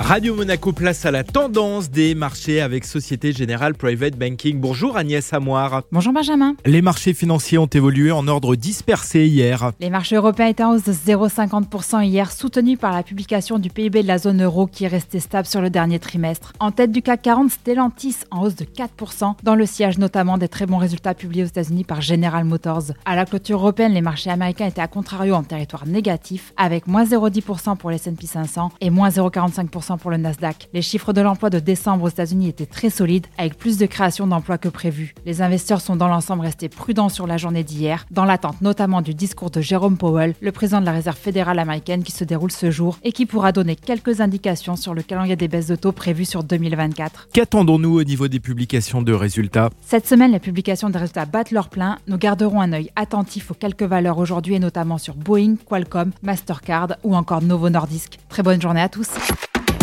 Radio Monaco place à la tendance des marchés avec Société Générale Private Banking. Bonjour Agnès Amoir. Bonjour Benjamin. Les marchés financiers ont évolué en ordre dispersé hier. Les marchés européens étaient en hausse de 0,50% hier, soutenus par la publication du PIB de la zone euro qui est resté stable sur le dernier trimestre. En tête du CAC 40, Stellantis en hausse de 4%, dans le siège notamment des très bons résultats publiés aux États-Unis par General Motors. À la clôture européenne, les marchés américains étaient à contrario en territoire négatif, avec moins 0,10% pour les S&P 500 et moins 0,45% pour le Nasdaq. Les chiffres de l'emploi de décembre aux États-Unis étaient très solides, avec plus de création d'emplois que prévu. Les investisseurs sont dans l'ensemble restés prudents sur la journée d'hier, dans l'attente notamment du discours de Jérôme Powell, le président de la Réserve fédérale américaine qui se déroule ce jour et qui pourra donner quelques indications sur le calendrier des baisses de taux prévues sur 2024. Qu'attendons-nous au niveau des publications de résultats? Cette semaine, les publications des résultats battent leur plein. Nous garderons un œil attentif aux quelques valeurs aujourd'hui et notamment sur Boeing, Qualcomm, Mastercard ou encore Novo Nordisk. Très bonne journée à tous.